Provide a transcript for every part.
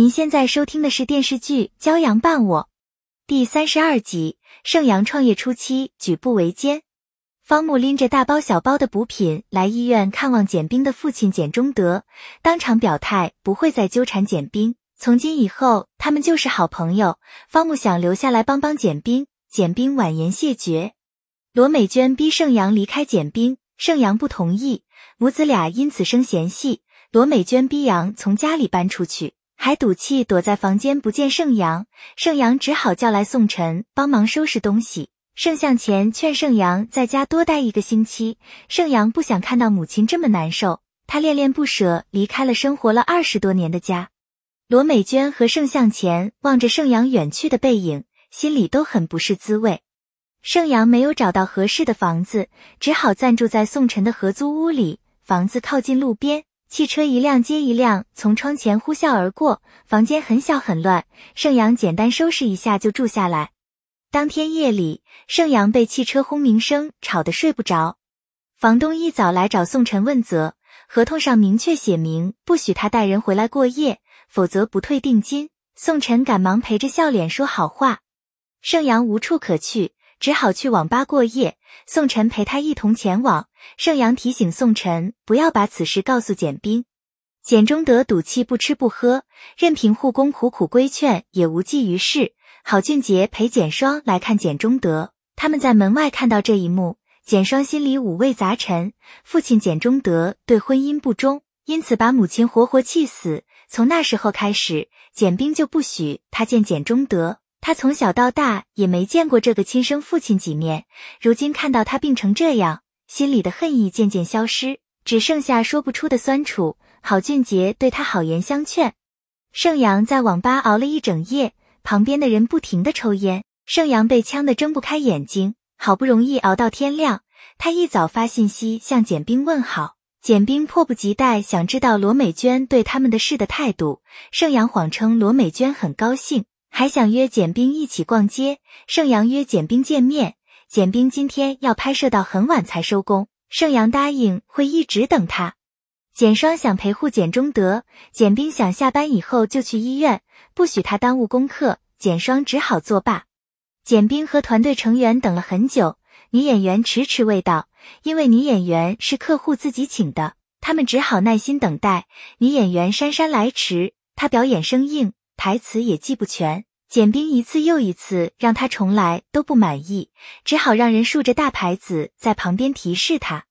您现在收听的是电视剧《骄阳伴我》第三十二集。盛阳创业初期举步维艰，方木拎着大包小包的补品来医院看望简冰的父亲简中德，当场表态不会再纠缠简冰，从今以后他们就是好朋友。方木想留下来帮帮简冰，简冰婉言谢绝。罗美娟逼盛阳离开简冰，盛阳不同意，母子俩因此生嫌隙。罗美娟逼杨从家里搬出去。还赌气躲在房间不见盛阳，盛阳只好叫来宋晨帮忙收拾东西。盛向前劝盛阳在家多待一个星期，盛阳不想看到母亲这么难受，他恋恋不舍离开了生活了二十多年的家。罗美娟和盛向前望着盛阳远去的背影，心里都很不是滋味。盛阳没有找到合适的房子，只好暂住在宋晨的合租屋里，房子靠近路边。汽车一辆接一辆从窗前呼啸而过，房间很小很乱。盛阳简单收拾一下就住下来。当天夜里，盛阳被汽车轰鸣声吵得睡不着。房东一早来找宋晨问责，合同上明确写明不许他带人回来过夜，否则不退定金。宋晨赶忙陪着笑脸说好话。盛阳无处可去。只好去网吧过夜，宋晨陪他一同前往。盛阳提醒宋晨不要把此事告诉简冰。简中德赌气不吃不喝，任凭护工苦苦规劝也无济于事。郝俊杰陪简双来看简中德，他们在门外看到这一幕，简双心里五味杂陈。父亲简中德对婚姻不忠，因此把母亲活活气死。从那时候开始，简冰就不许他见简中德。他从小到大也没见过这个亲生父亲几面，如今看到他病成这样，心里的恨意渐渐消失，只剩下说不出的酸楚。郝俊杰对他好言相劝。盛阳在网吧熬了一整夜，旁边的人不停的抽烟，盛阳被呛得睁不开眼睛。好不容易熬到天亮，他一早发信息向简冰问好，简冰迫不及待想知道罗美娟对他们的事的态度。盛阳谎称罗美娟很高兴。还想约简冰一起逛街，盛阳约简冰见面。简冰今天要拍摄到很晚才收工，盛阳答应会一直等他。简双想陪护简中德，简冰想下班以后就去医院，不许他耽误功课，简双只好作罢。简冰和团队成员等了很久，女演员迟迟未到，因为女演员是客户自己请的，他们只好耐心等待。女演员姗姗来迟，她表演生硬。台词也记不全，简冰一次又一次让他重来都不满意，只好让人竖着大牌子在旁边提示他。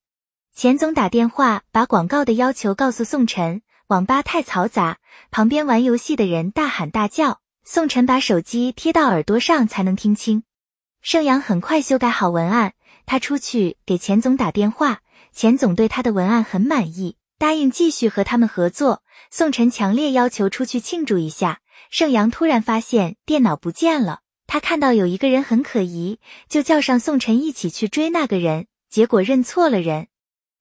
钱总打电话把广告的要求告诉宋晨，网吧太嘈杂，旁边玩游戏的人大喊大叫，宋晨把手机贴到耳朵上才能听清。盛阳很快修改好文案，他出去给钱总打电话，钱总对他的文案很满意，答应继续和他们合作。宋晨强烈要求出去庆祝一下。盛阳突然发现电脑不见了，他看到有一个人很可疑，就叫上宋晨一起去追那个人，结果认错了人。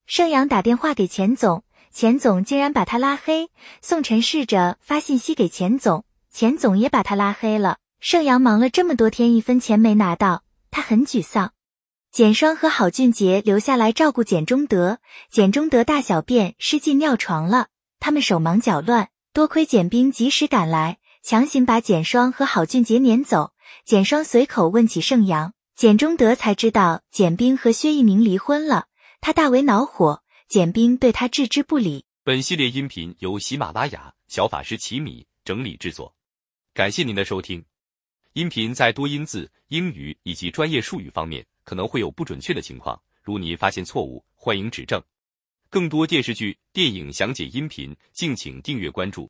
盛阳打电话给钱总，钱总竟然把他拉黑。宋晨试着发信息给钱总，钱总也把他拉黑了。盛阳忙了这么多天，一分钱没拿到，他很沮丧。简双和郝俊杰留下来照顾简中德，简中德大小便失禁尿床了，他们手忙脚乱，多亏简冰及时赶来。强行把简双和郝俊杰撵走。简双随口问起盛阳，简中德才知道简冰和薛一鸣离婚了，他大为恼火。简冰对他置之不理。本系列音频由喜马拉雅小法师奇米整理制作，感谢您的收听。音频在多音字、英语以及专业术语方面可能会有不准确的情况，如您发现错误，欢迎指正。更多电视剧、电影详解音频，敬请订阅关注。